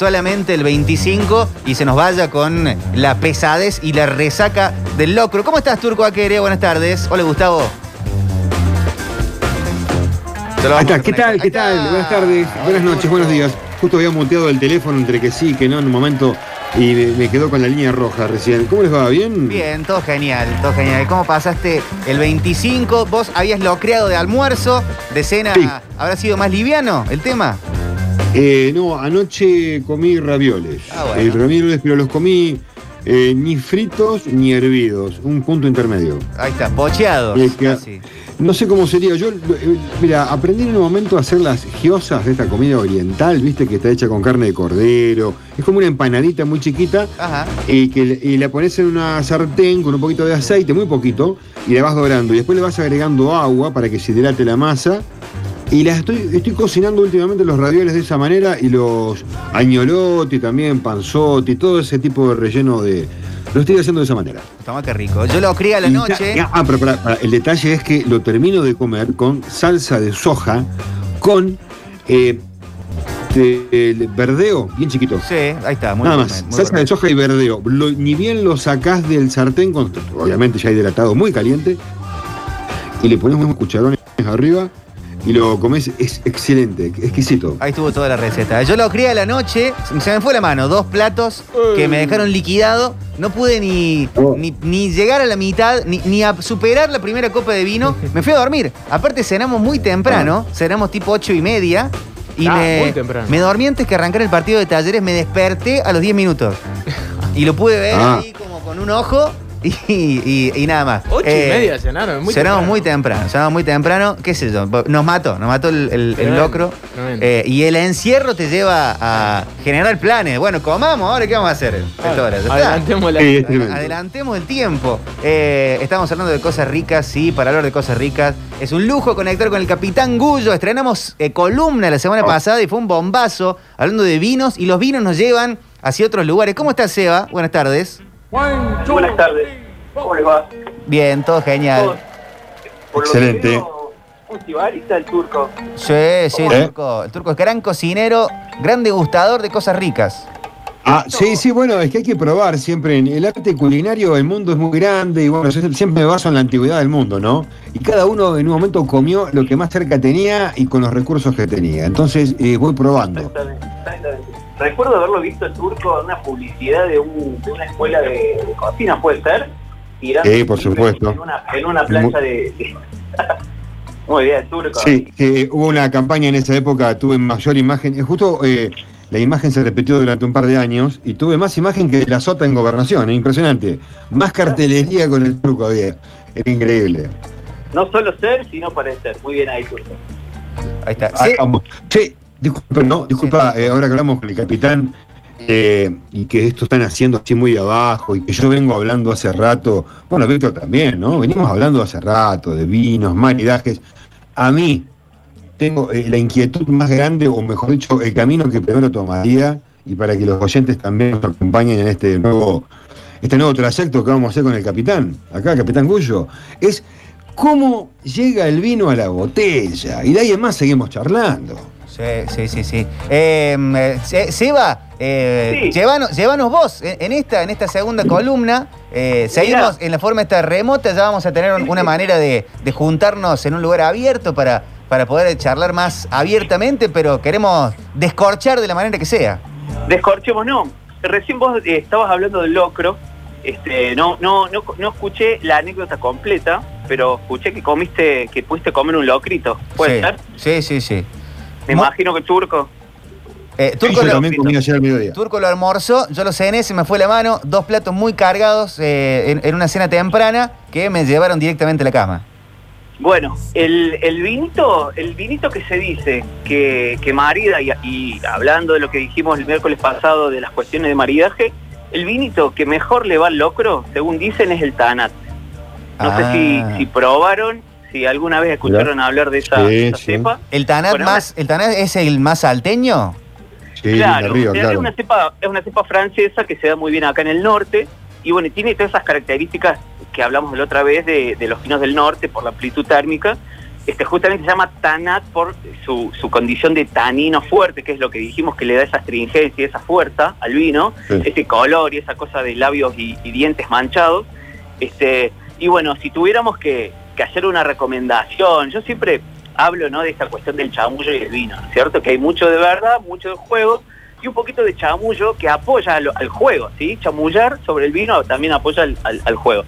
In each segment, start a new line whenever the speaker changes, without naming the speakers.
solamente el 25 y se nos vaya con la pesadez y la resaca del locro. ¿Cómo estás, Turco Aquere? Buenas tardes. Hola, Gustavo.
Ahí está. ¿Qué tal? ¿Qué tal? Buenas tardes, buenas noches, buenos días. Justo había muteado el teléfono entre que sí, que no en un momento y me, me quedó con la línea roja recién. ¿Cómo les va? ¿Bien?
Bien, todo genial, todo genial. ¿Cómo pasaste el 25? Vos habías locreado de almuerzo, de cena.
Sí.
¿Habrá sido más liviano el tema?
Eh, no, anoche comí ravioles.
Ah, bueno.
Eh, ravioles, pero los comí eh, ni fritos ni hervidos. Un punto intermedio.
Ahí está, pocheados.
Es que-
casi.
No sé cómo sería. Yo, eh, mira, aprendí en un momento a hacer las giosas de esta comida oriental, viste, que está hecha con carne de cordero. Es como una empanadita muy chiquita.
Ajá.
y que y la pones en una sartén con un poquito de aceite, muy poquito, y la vas dorando. Y después le vas agregando agua para que se hidrate la masa. Y las estoy, estoy cocinando últimamente los ravioles de esa manera y los añolotti también, panzotti, todo ese tipo de relleno de. Lo estoy haciendo de esa manera.
Toma qué rico. Yo lo crié a la
Y
noche.
ah, pero pará, el detalle es que lo termino de comer con salsa de soja, con eh, de- el verdeo, bien chiquito.
Sí, ahí está, muy
Nada
bien,
más,
muy
salsa
bien.
de soja y verdeo. Lo- ni bien lo sacás del sartén, con, obviamente ya hidratado, muy caliente, y le pones unos cucharones arriba y lo comes. Es excelente, exquisito.
Ahí estuvo toda la receta. Yo lo crié a la noche, se me fue la mano, dos platos que me dejaron liquidado. No pude ni, ni, ni llegar a la mitad, ni, ni a superar la primera copa de vino. Me fui a dormir. Aparte cenamos muy temprano, cenamos tipo ocho y media. Y
Ah,
me,
muy temprano.
me dormí antes que arrancar el partido de talleres, me desperté a los 10 minutos. Y lo pude ver
Ah.
ahí como con un ojo y, y- y nada más.
Ocho
Eh,
y media cenaron, muy
cenamos
temprano.
muy temprano, cenamos muy temprano, qué sé yo, nos mató, nos mató el, el- el
Tremendo,
locro. Eh, y el encierro te lleva a generar planes. Bueno, comamos, ahora qué vamos a hacer. Ahora.
Adelantemos la
el tiempo. Eh, estamos hablando de cosas ricas, sí, para hablar de cosas ricas. Es un lujo conectar con el Capitán Gullo. Estrenamos eh, columna la semana pasada y fue un bombazo hablando de vinos y los vinos nos llevan hacia otros lugares. ¿Cómo estás, Seba? Buenas tardes.
Buenas tardes. ¿Cómo les va?
Bien, todo genial.
Por
Excelente.
veo, el turco.
Sí, sí, el
¿Eh?
turco. El turco es gran cocinero, gran degustador de cosas ricas.
Ah, sí, sí, bueno, es que hay que probar siempre. En el arte culinario el mundo es muy grande y bueno, yo siempre me baso en la antigüedad del mundo, ¿no? Y cada uno en un momento comió lo que más cerca tenía y con los recursos que tenía. Entonces eh, voy probando.
Exactamente, exactamente. Recuerdo haberlo visto el turco en una publicidad de, un- de una escuela de, de cocina, ¿puede ser? Tirando
Sí, por supuesto.
En una, en una plancha de... de- Muy bien, turco.
Sí, que hubo una campaña en esa época, tuve mayor imagen, eh, justo eh, la imagen se repitió durante un par de años y tuve más imagen que la sota en gobernación, es impresionante. Más cartelería con el truco había, era increíble.
No solo ser, sino parecer. Muy bien ahí, turco.
Ahí está.
Ah.
Sí,
disculpa, no, disculpa, eh, ahora que hablamos con el capitán eh, y que esto están haciendo así muy abajo y que yo vengo hablando hace rato, bueno, Víctor también, ¿no? Venimos hablando hace rato de vinos, maridajes. A mí tengo eh, la inquietud más grande, o mejor dicho, el camino que primero tomaría y para que los oyentes también nos acompañen en este nuevo, este nuevo trayecto que vamos a hacer con el capitán, acá, capitán Gullo, es cómo llega el vino a la botella. Y de ahí en más seguimos charlando.
Sí, sí, sí, sí. Eh, eh, Se- Seba, eh,
Sí.
llévanos, llévanos vos en, en esta, en esta segunda columna. Eh, seguimos en la forma esta remota, ya vamos a tener un- una manera de, de juntarnos en un lugar abierto para, para poder charlar más abiertamente, pero queremos descorchar de la manera que sea.
Descorchemos, no. Recién vos estabas hablando del locro. Este, no, no, no, no escuché la anécdota completa, pero escuché que comiste, que pudiste comer un locrito. ¿Puede
sí.
ser?
Sí, sí, sí.
Me
Mo-
imagino que turco.
Eh, Turco,
yo
lo,
también comí ayer al mediodía.
Turco lo almorzó, yo lo cené, se me fue la mano, dos platos muy cargados eh, en, en una cena temprana que me llevaron directamente a la cama.
Bueno, el, el vinito, el vinito que se dice que, que marida, y, y hablando de lo que dijimos el miércoles pasado de las cuestiones de maridaje, el vinito que mejor le va al locro, según dicen, es el Tanat. No sé si,
Ah.
si probaron, si alguna vez escucharon hablar de esa,
Sí,
esa
sí.
cepa.
¿El Tanat
Bueno,
más, el Tanat es el más salteño?
Sí,
Claro, es, una cepa, es una cepa francesa que se da muy bien acá en el norte y bueno, tiene todas esas características que hablamos la otra vez de, de los vinos del norte por la amplitud térmica. este, justamente se llama Tanat por su, su condición de tanino fuerte, que es lo que dijimos que le da esa astringencia y esa fuerza al vino,
Sí.
ese color y esa cosa de labios y, y dientes manchados. Este, y bueno, si tuviéramos que, que hacer una recomendación, yo siempre hablo ¿no? de esta cuestión del chamullo y el vino, ¿no es ¿cierto? Que hay mucho de verdad, mucho de juego y un poquito de chamullo que apoya al, al juego, ¿sí? Chamullar sobre el vino también apoya al, al- al juego.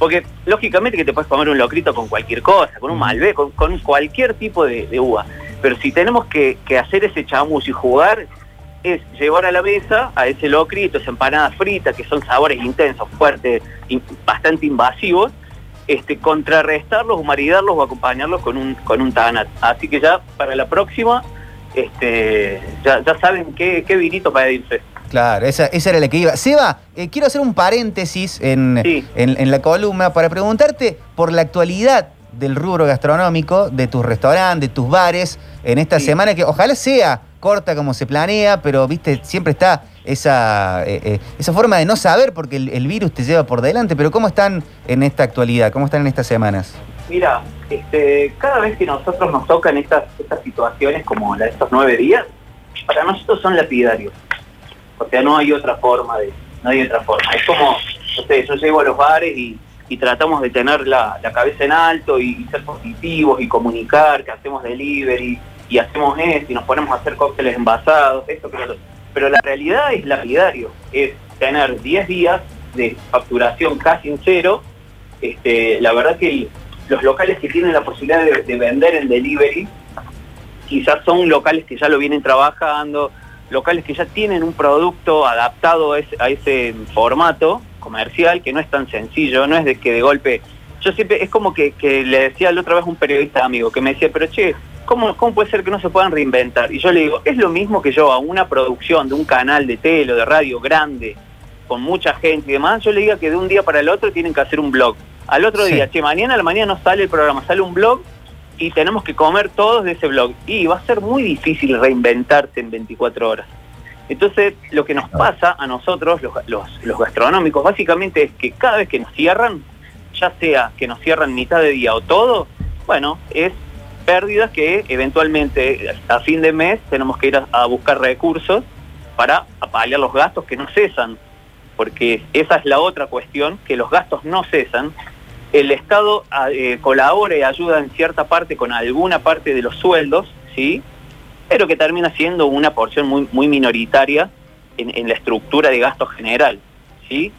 Porque lógicamente que te puedes comer un locrito con cualquier cosa, con un malbec, con, con cualquier tipo de, de uva. Pero si tenemos que, que hacer ese chamullo y jugar, es llevar a la mesa a ese locrito, esa empanada frita, que son sabores intensos, fuertes, in- bastante invasivos, este, contrarrestarlos o maridarlos o acompañarlos con un, con un tanat. Así que ya para la próxima, este, ya, ya saben qué, qué vinito pedirse.
Claro, esa, esa era la que iba. Seba, eh, quiero hacer un paréntesis en,
Sí.
en- en la columna para preguntarte por la actualidad del rubro gastronómico, de tus restaurantes, de tus bares, en esta
Sí.
semana que ojalá sea corta como se planea, pero viste, siempre está esa, eh, eh, esa forma de no saber porque el, virus te lleva por delante, pero ¿cómo están en esta actualidad? ¿Cómo están en estas semanas?
Mira, este, cada vez que nosotros nos tocan estas, estas situaciones como la de estos nueve días, para nosotros son lapidarios. O sea, no hay otra forma de, no hay otra forma. Es como, no sé, yo llego a los bares y, y tratamos de tener la, la cabeza en alto y, ser positivos y comunicar que hacemos delivery y hacemos esto y nos ponemos a hacer cócteles envasados, esto, pero, pero la realidad es lapidario, es tener 10 días de facturación casi en cero. Este, la verdad que los locales que tienen la posibilidad de, de vender en delivery quizás son locales que ya lo vienen trabajando, locales que ya tienen un producto adaptado a ese, formato comercial, que no es tan sencillo, no es de que de golpe... Yo siempre, es como que, que le decía la otra vez un periodista amigo que me decía, pero che, ¿cómo, ¿cómo puede ser que no se puedan reinventar? Y yo le digo, es lo mismo que yo a una producción de un canal de tele o de radio grande, con mucha gente y demás, yo le diga que de un día para el otro tienen que hacer un blog. Al otro
Sí.
día, che, mañana a la mañana no sale el programa, sale un blog y tenemos que comer todos de ese blog. Y va a ser muy difícil reinventarse en 24 horas. Entonces, lo que nos pasa a nosotros, los, los- los gastronómicos, básicamente es que cada vez que nos cierran, ya sea que nos cierran mitad de día o todo, bueno, es pérdidas que eventualmente a fin de mes tenemos que ir a, buscar recursos para paliar los gastos que no cesan, porque esa es la otra cuestión, que los gastos no cesan. El Estado ah, eh, colabora y ayuda en cierta parte con alguna parte de los sueldos, ¿sí? pero que termina siendo una porción muy, muy minoritaria en, en la estructura de gasto general. ¿sí?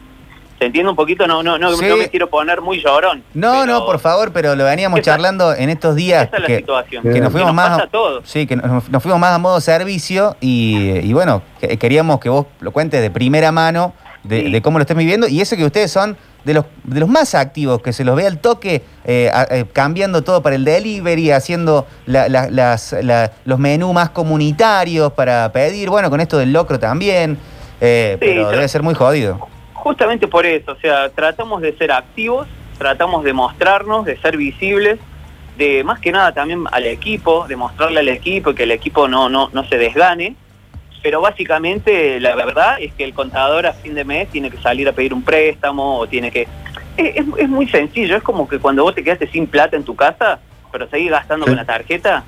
¿Se entiende un poquito? No, no, no,
Sí.
no me quiero poner muy llorón.
No,
pero
no, por favor, pero lo veníamos
Esa-
charlando en estos días.
Esa es la situación.
que nos fuimos más
pasa
a-
todos.
Sí, que nos, nos fuimos más a modo servicio y, y bueno, que- queríamos que vos lo cuentes de primera mano de,
Sí.
de cómo lo estás viviendo y eso que ustedes son de los, de los más activos, que se los ve al toque eh, eh, cambiando todo para el delivery, haciendo la- la- las- la- los menús más comunitarios para pedir, bueno, con esto del locro también, eh,
Sí,
pero debe ser muy jodido.
Justamente por eso, o sea, tratamos de ser activos, tratamos de mostrarnos, de ser visibles, de más que nada también al equipo, de mostrarle al equipo que el equipo no, no, no se desgane. Pero básicamente la verdad es que el contador a fin de mes tiene que salir a pedir un préstamo o tiene que... Es, es- es muy sencillo, es como que cuando vos te quedaste sin plata en tu casa, pero seguís gastando
Sí.
con la tarjeta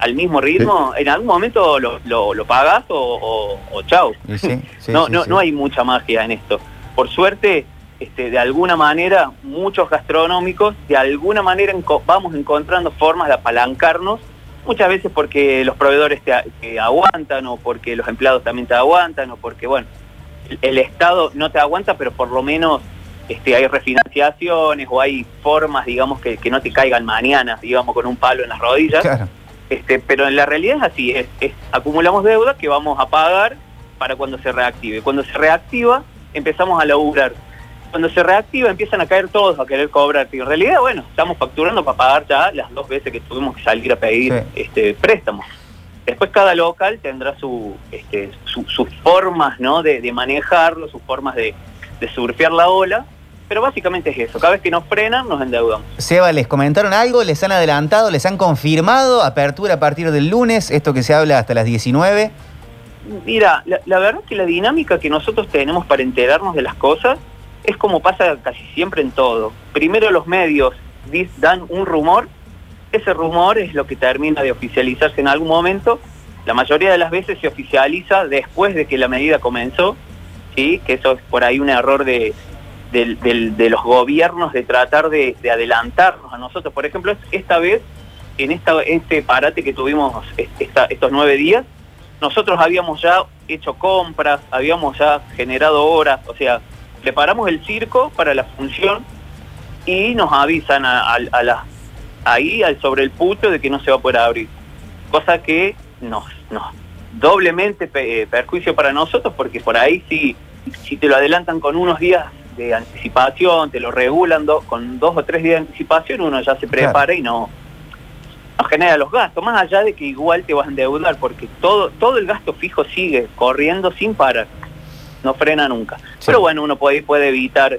al mismo ritmo, en algún momento lo, lo, lo pagas o, o, o chau
Y sí, sí,
no, no, no hay mucha magia en esto. Por suerte, este, de alguna manera, muchos gastronómicos, de alguna manera enco- vamos encontrando formas de apalancarnos, muchas veces porque los proveedores te, aguantan o porque los empleados también te aguantan o porque, bueno, el, el Estado no te aguanta, pero por lo menos este, hay refinanciaciones o hay formas, digamos, que, que no te caigan mañana, digamos, con un palo en las rodillas.
Claro.
Este, pero en la realidad es así, es, es- acumulamos deuda que vamos a pagar para cuando se reactive. Cuando se reactiva, empezamos a laburar. Cuando se reactiva, empiezan a caer todos a querer cobrar. Y en realidad, bueno, estamos facturando para pagar ya las dos veces que tuvimos que salir a pedir
Sí.
este, préstamos. Después cada local tendrá su, este, su- sus formas ¿no? de, de manejarlo, sus formas de, de surfear la ola, pero básicamente es eso. Cada vez que nos frenan, nos endeudamos.
Seba, ¿les comentaron algo? ¿Les han adelantado? ¿Les han confirmado apertura a partir del lunes? Esto que se habla hasta las 19.
Mira, la, la verdad que la dinámica que nosotros tenemos para enterarnos de las cosas es como pasa casi siempre en todo. Primero los medios dan un rumor ese rumor es lo que termina de oficializarse en algún momento. La mayoría de las veces se oficializa después de que la medida comenzó, ¿sí? que eso es por ahí un error de, de los gobiernos de tratar de, adelantarnos a nosotros. Por ejemplo, esta vez, en esta, este parate que tuvimos estos nueve días, nosotros habíamos ya hecho compras, habíamos ya generado horas, o sea, preparamos el circo para la función y nos avisan a, la, ahí al sobre el puto de que no se va a poder abrir. Cosa que nos, nos doblemente eh, perjuicio para nosotros porque por ahí sí, si te lo adelantan con unos días de anticipación, te lo regulan con dos o tres días de anticipación, uno ya se prepara y no, no genera los gastos, más allá de que igual te vas a endeudar, porque todo, todo el gasto fijo sigue corriendo sin parar, no frena nunca. Pero bueno, uno puede, puede evitar,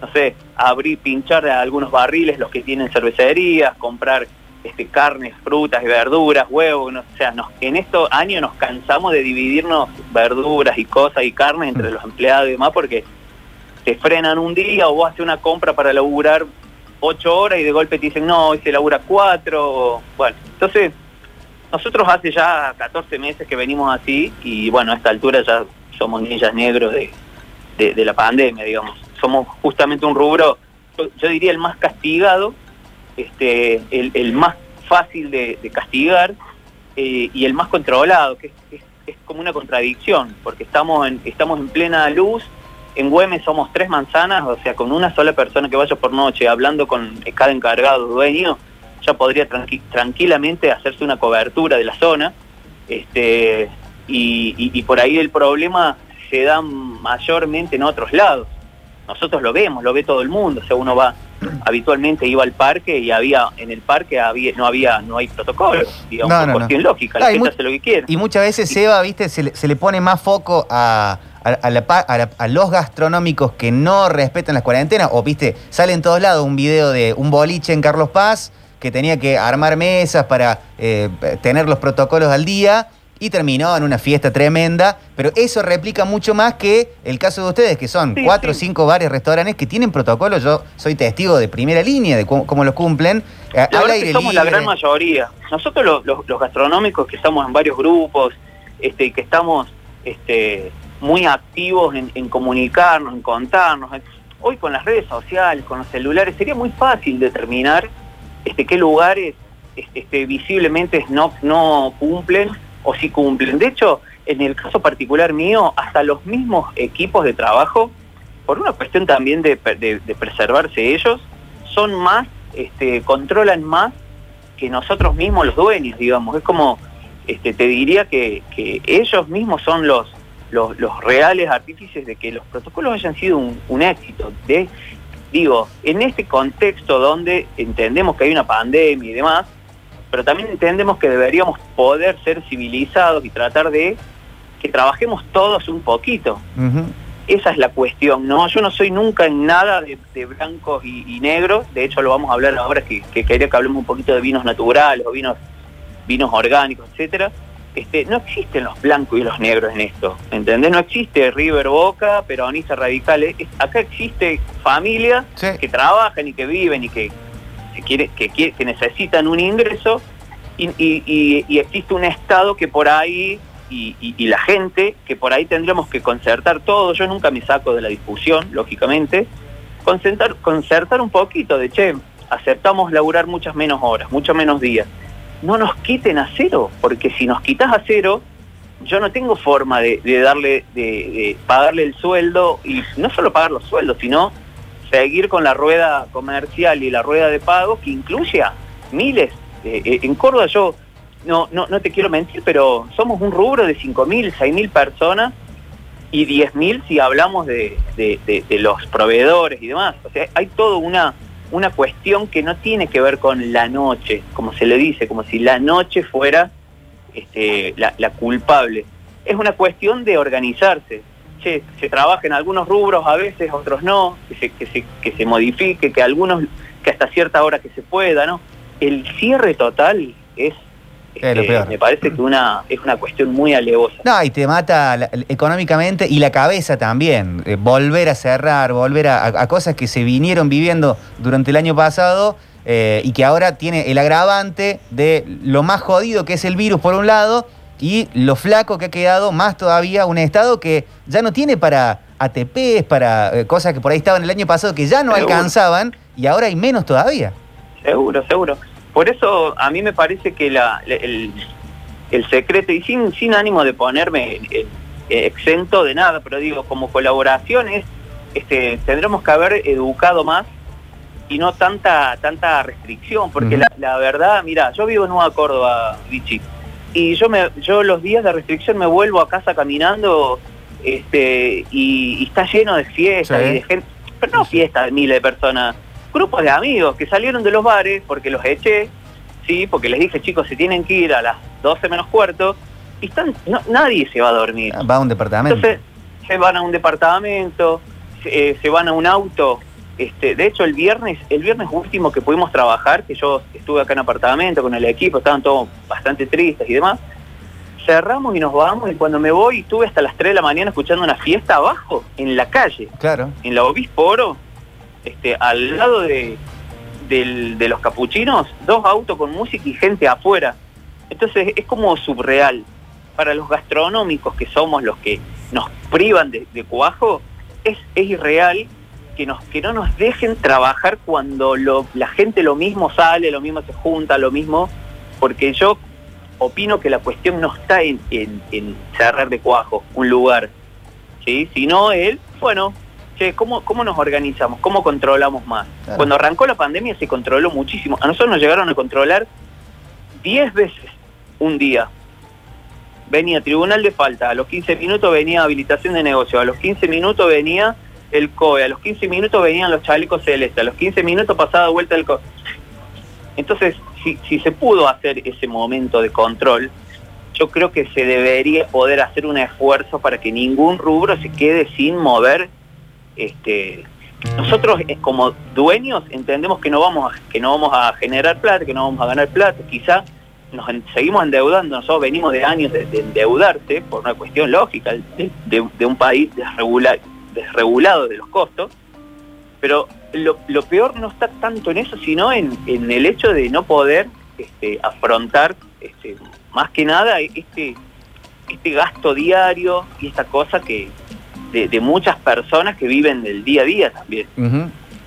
no sé, abrir, pinchar algunos barriles, los que tienen cervecerías, comprar este, carnes, frutas y verduras, huevos, o sea, nos, en estos años nos cansamos de dividirnos verduras y cosas y carnes entre mm. los empleados y demás, porque te frenan un día o vos haces una compra para laburar ocho horas y de golpe te dicen, no, hoy se labura cuatro. Bueno, entonces, nosotros hace ya 14 meses que venimos así y bueno, a esta altura ya somos ninjas negros de, de, la pandemia, digamos. Somos justamente un rubro, yo, diría el más castigado, este, el, más fácil de, castigar eh, y el más controlado, que es, como una contradicción, porque estamos estamos en plena luz en Güemes somos tres manzanas, o sea, con una sola persona que vaya por noche hablando con cada encargado dueño, ya podría tranquilamente hacerse una cobertura de la zona. Este, y, por ahí el problema se da mayormente en otros lados. Nosotros lo vemos, lo ve todo el mundo. O sea, uno va habitualmente iba al parque y había en el parque había no había no hay protocolo digamos por cuestión lógica la gente hace lo que quiere
y muchas veces Seba viste se le pone más foco a a, los gastronómicos que no respetan las cuarentenas, o viste, sale en todos lados un video de un boliche en Carlos Paz que tenía que armar mesas para eh, tener los protocolos al día y terminó en una fiesta tremenda, pero eso replica mucho más que el caso de ustedes, que son cuatro o cinco bares, restaurantes que tienen protocolos, yo soy testigo de primera línea de cómo, los cumplen.
La que somos la gran mayoría. Nosotros los, gastronómicos que estamos en varios grupos, este, que estamos este, muy activos en, comunicarnos, en contarnos. Hoy con las redes sociales, con los celulares, sería muy fácil determinar este, qué lugares este, visiblemente no, no cumplen o si cumplen. De hecho, en el caso particular mío, hasta los mismos equipos de trabajo, por una cuestión también de, preservarse ellos, son más, este, controlan más que nosotros mismos los dueños, digamos. Es como, este, te diría que, que ellos mismos son los, los, reales artífices de que los protocolos hayan sido un, éxito. De, digo, en este contexto donde entendemos que hay una pandemia y demás, pero también entendemos que deberíamos poder ser civilizados y tratar de que trabajemos todos un poquito. Esa es la cuestión, ¿no? Yo no soy nunca en nada de, blancos y, negros, de hecho lo vamos a hablar ahora que, que quería que hablemos un poquito de vinos naturales o vinos, vinos orgánicos, etcétera este, no existen los blancos y los negros en esto, ¿entendés? No existe River Boca, peronista radicales. acá existe familias que trabajan y que viven y que, quiere, que, que necesitan un ingreso y, existe un Estado que por ahí, y, la gente, que por ahí tendremos que concertar todo. Yo nunca me saco de la discusión, lógicamente. Concertar, concertar un poquito de, che, aceptamos laburar muchas menos horas, muchos menos días no nos quiten a cero, porque si nos quitas a cero, yo no tengo forma de, darle, de, pagarle el sueldo, y no solo pagar los sueldos, sino seguir con la rueda comercial y la rueda de pago que incluye a miles. Eh, en Córdoba yo no, no, no te quiero mentir, pero somos un rubro de 5.000, 6.000 personas y 10.000 si hablamos de, los proveedores y demás. O sea, hay todo una una cuestión que no tiene que ver con la noche, como se le dice, como si la noche fuera este, la, culpable. Es una cuestión de organizarse. Che, se trabaja en algunos rubros, a veces otros no, que se, que se, que se modifique, que algunos, que hasta cierta hora que se pueda, ¿no? El cierre total es este, me parece que una, es una cuestión muy alevosa.
No, y te mata económicamente y la cabeza también. Eh, volver a cerrar, volver a, cosas que se vinieron viviendo durante el año pasado, eh, y que ahora tiene el agravante de lo más jodido que es el virus por un lado y lo flaco que ha quedado más todavía un estado que ya no tiene para ATPs, para eh, cosas que por ahí estaban el año pasado que ya no
Seguro.
alcanzaban y ahora hay menos todavía.
Seguro, seguro. Por eso a mí me parece que la, el, el secreto, y sin, sin ánimo de ponerme en- en- exento de nada, pero digo, como colaboración es, este, tendremos que haber educado más y no tanta tanta restricción, porque la, la verdad, mira, yo vivo en Nueva Córdoba, Vichy, y yo me yo los días de restricción me vuelvo a casa caminando este y, y está lleno de fiestas
Sí.
y de gente, pero no fiestas de miles de personas, grupos de amigos que salieron de los bares porque los eché, sí, porque les dije, chicos, se tienen que ir a las 12 menos cuarto, y están, no- nadie se va a dormir.
Va a un departamento.
Entonces, se van a un departamento, se, eh, se van a un auto. Este, de hecho, el viernes, el viernes último que pudimos trabajar, que yo estuve acá en apartamento con el equipo, estaban todos bastante tristes y demás, cerramos y nos vamos, y cuando me voy, estuve hasta las 3 de la mañana escuchando una fiesta abajo, en la calle,
claro.
en la Obispo Oro, este, al lado de, los capuchinos, dos autos con música y gente afuera. Entonces es como subreal. Para los gastronómicos que somos los que nos privan de, de cuajo, es, es irreal que, no nos dejen trabajar cuando la gente lo mismo sale, lo mismo se junta, lo mismo, porque yo opino que la cuestión no está en cerrar de cuajo un lugar, ¿sí? sino el, bueno, che, ¿cómo, ¿cómo nos organizamos? ¿Cómo controlamos más?
Claro.
Cuando arrancó la pandemia se controló muchísimo. A nosotros nos llegaron a controlar 10 veces un día. Venía tribunal de falta, a los 15 minutos venía habilitación de negocio, a los 15 minutos venía el COE, a los 15 minutos venían los chalecos celestes, a los 15 minutos pasaba de vuelta el COE. Entonces, si, si se pudo hacer ese momento de control, yo creo que se debería poder hacer un esfuerzo para que ningún rubro se quede sin mover. Este, nosotros eh, como dueños entendemos que no vamos a, que no vamos a generar plata, que no vamos a ganar plata, quizá nos seguimos endeudando, nosotros venimos de años de, de endeudarse por una cuestión lógica de, un país desregula- desregulado de los costos, pero lo, lo peor no está tanto en eso, sino en, en el hecho de no poder este, afrontar este, más que nada este, este gasto diario y esta cosa que de, de muchas personas que viven del día a día también.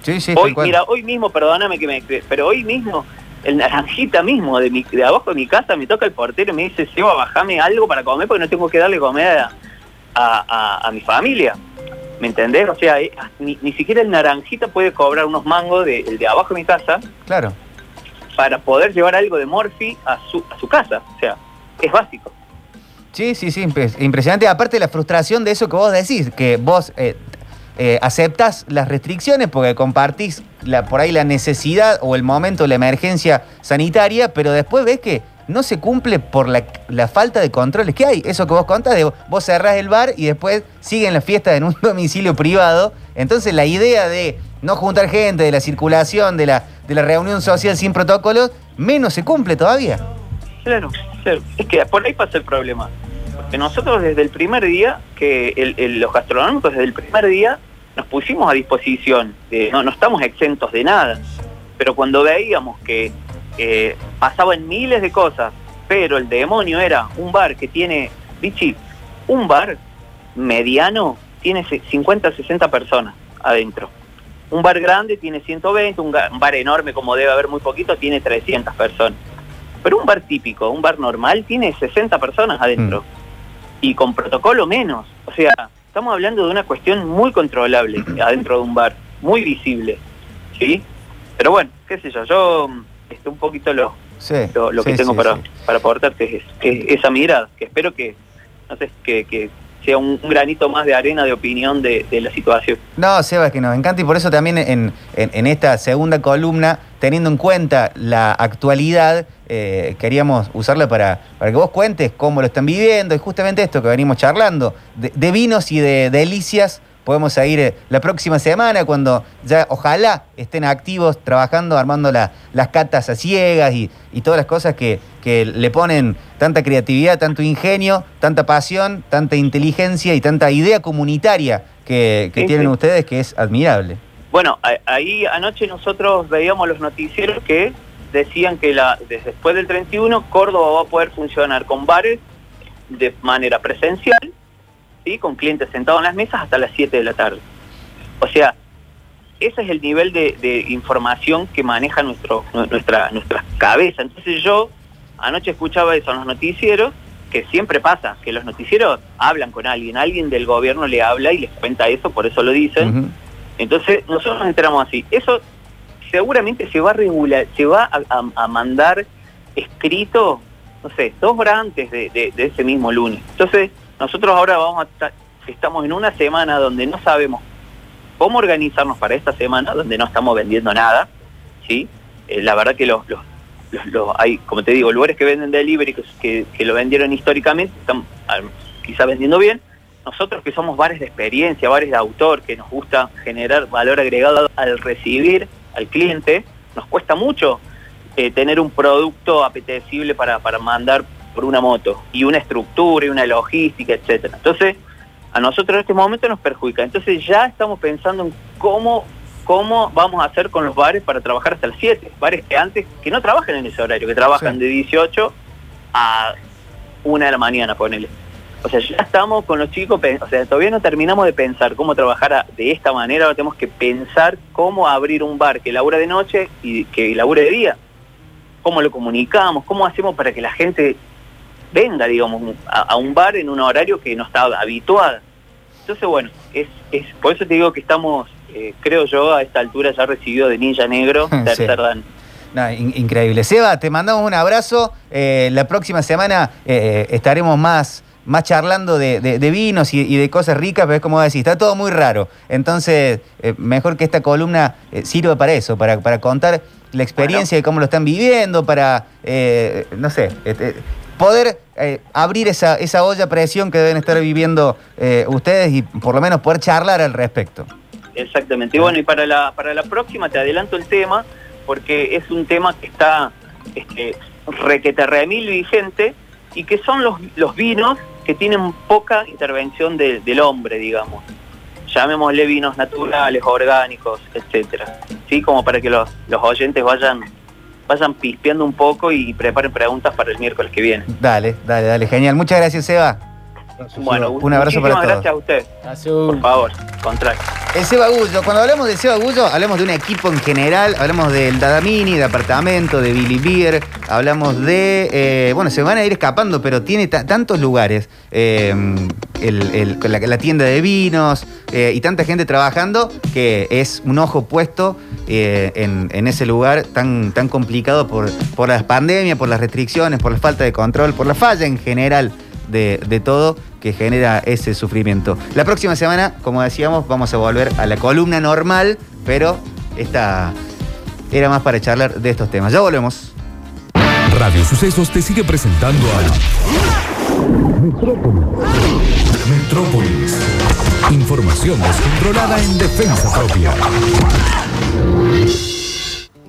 Sí, sí,
Hoy, mira, hoy mismo, perdóname que me... Pero hoy mismo, el naranjita mismo de, mi, de abajo de mi casa me toca el portero y me dice, Seba, bajame algo para comer porque no tengo que darle comer a, a- a- a mi familia. ¿Me entendés? O sea, eh, ni, ni siquiera el naranjita puede cobrar unos mangos de, el de abajo de mi casa
Claro.
para poder llevar algo de morfi a su, a su casa. O sea, es básico.
Sí, sí, sí, impres- impresionante. Aparte la frustración de eso que vos decís, que vos eh, eh, aceptas las restricciones porque compartís la, por ahí la necesidad o el momento, la emergencia sanitaria, pero después ves que no se cumple por la, la falta de controles que hay. Eso que vos contás, de vos cerrás el bar y después siguen las fiestas en un domicilio privado. Entonces la idea de no juntar gente, de la circulación, de la, de la reunión social sin protocolos, menos se cumple todavía.
Claro, claro. Es que por ahí pasa el problema. Nosotros desde el primer día, que los gastronómicos desde el primer día nos pusimos a disposición, no, estamos exentos de nada, pero cuando veíamos que eh, pasaban miles de cosas, pero el demonio era un bar que tiene, Vichy, un bar mediano tiene se- 50, 60 personas adentro. Un bar grande tiene 120, un, bar enorme como debe haber muy poquito tiene 300 personas. Pero un bar típico, un bar normal, tiene 60 personas adentro. Y con protocolo menos. O sea, estamos hablando de una cuestión muy controlable adentro de un bar, muy visible. ¿Sí? Pero bueno, qué sé yo, yo mm, este, un poquito lo,
Sí,
lo, lo que tengo
sí,
para, para aportarte es, es esa mirada, que espero que, no sé, que, que sea un, granito más de arena de opinión de, la situación.
No, Sebas, que nos encanta y por eso también en, en- esta segunda columna, teniendo en cuenta la actualidad, eh, queríamos usarla para, para que vos cuentes cómo lo están viviendo y justamente esto que venimos charlando, de vinos y de delicias. Podemos ir eh, la próxima semana cuando ya ojalá estén activos trabajando, armando la- las catas a ciegas y, y todas las cosas que, que le ponen tanta creatividad, tanto ingenio, tanta pasión, tanta inteligencia y tanta idea comunitaria que, que
Sí,
tienen
sí.
ustedes que es admirable.
Bueno, ahí anoche nosotros veíamos los noticieros que decían que la, desde después del 31 Córdoba va a poder funcionar con bares de manera presencial, ¿sí? con clientes sentados en las mesas hasta las 7 de la tarde. O sea, ese es el nivel de, información que maneja nuestro, nuestra, nuestra cabeza. Entonces yo anoche escuchaba eso en los noticieros, que siempre pasa, que los noticieros hablan con alguien, alguien del gobierno le habla y les cuenta eso, por eso lo dicen. Entonces nosotros nos enteramos así. Eso seguramente se va a regular, se va a, mandar escrito, no sé, dos horas antes de, ese mismo lunes. Entonces nosotros ahora vamos a estamos en una semana donde no sabemos cómo organizarnos para esta semana, donde no estamos vendiendo nada, ¿sí? Eh, la verdad que los, hay, como te digo, lugares que venden delivery, que, que, lo vendieron históricamente, están ah, quizá vendiendo bien. Nosotros que somos bares de experiencia, bares de autor, que nos gusta generar valor agregado al recibir al cliente, nos cuesta mucho eh, tener un producto apetecible para, para mandar por una moto y una estructura y una logística, etcétera. Entonces, a nosotros en este momento nos perjudica. Entonces ya estamos pensando en cómo, cómo vamos a hacer con los bares para trabajar hasta las 7. Bares que antes, que no trabajan en ese horario, que trabajan de 18 a 1 de la mañana, ponele. O sea, ya estamos con los chicos, o sea, todavía no terminamos de pensar cómo trabajar de esta manera, ahora tenemos que pensar cómo abrir un bar que labura de noche y que labure de día. Cómo lo comunicamos, cómo hacemos para que la gente venga, digamos, a, un bar en un horario que no está habituada. Entonces, bueno, es, es por eso te digo que estamos, eh, creo yo, a esta altura ya recibido de Ninja Negro, tercer dan.
increíble. Seba, te mandamos un abrazo. Eh, la próxima semana eh, estaremos más, más charlando de, vinos y, de cosas ricas, pero es como decir, está todo muy raro. Entonces, mejor que esta columna sirva para eso, para, para contar la experiencia de cómo lo están viviendo, para, no sé, poder eh, abrir esa, esa olla presión que deben estar viviendo eh, ustedes y por lo menos poder charlar al respecto.
Exactamente. Y bueno, y para la, para la próxima te adelanto el tema, porque es un tema que está este, requeterremil vigente y que son los, los vinos que tienen poca intervención del hombre, digamos. Llamémosle vinos naturales, orgánicos, etcétera. Sí, como para que los, los oyentes vayan vayan pispeando un poco y preparen preguntas para el miércoles que viene.
Dale, dale, dale, genial. Muchas gracias, Seba.
Bueno, un abrazo para todos. Gracias a usted. Por favor, contrario.
El Seba Gullo, cuando hablamos de Seba Gullo, hablamos de un equipo en general, hablamos del Dadamini, de apartamento, de Billy Beer, hablamos de. Eh, bueno, se van a ir escapando, pero tiene tantos lugares. Eh, la, tienda de vinos eh, y tanta gente trabajando que es un ojo puesto en, ese lugar tan, tan complicado por, por las pandemias, por las restricciones, por la falta de control, por la falla en general de, todo que genera ese sufrimiento. La próxima semana, como decíamos, vamos a volver a la columna normal, pero esta era más para charlar de estos temas. Ya volvemos.
Radio Sucesos te sigue presentando a Metrópolis. Metrópolis. Información descontrolada en defensa propia.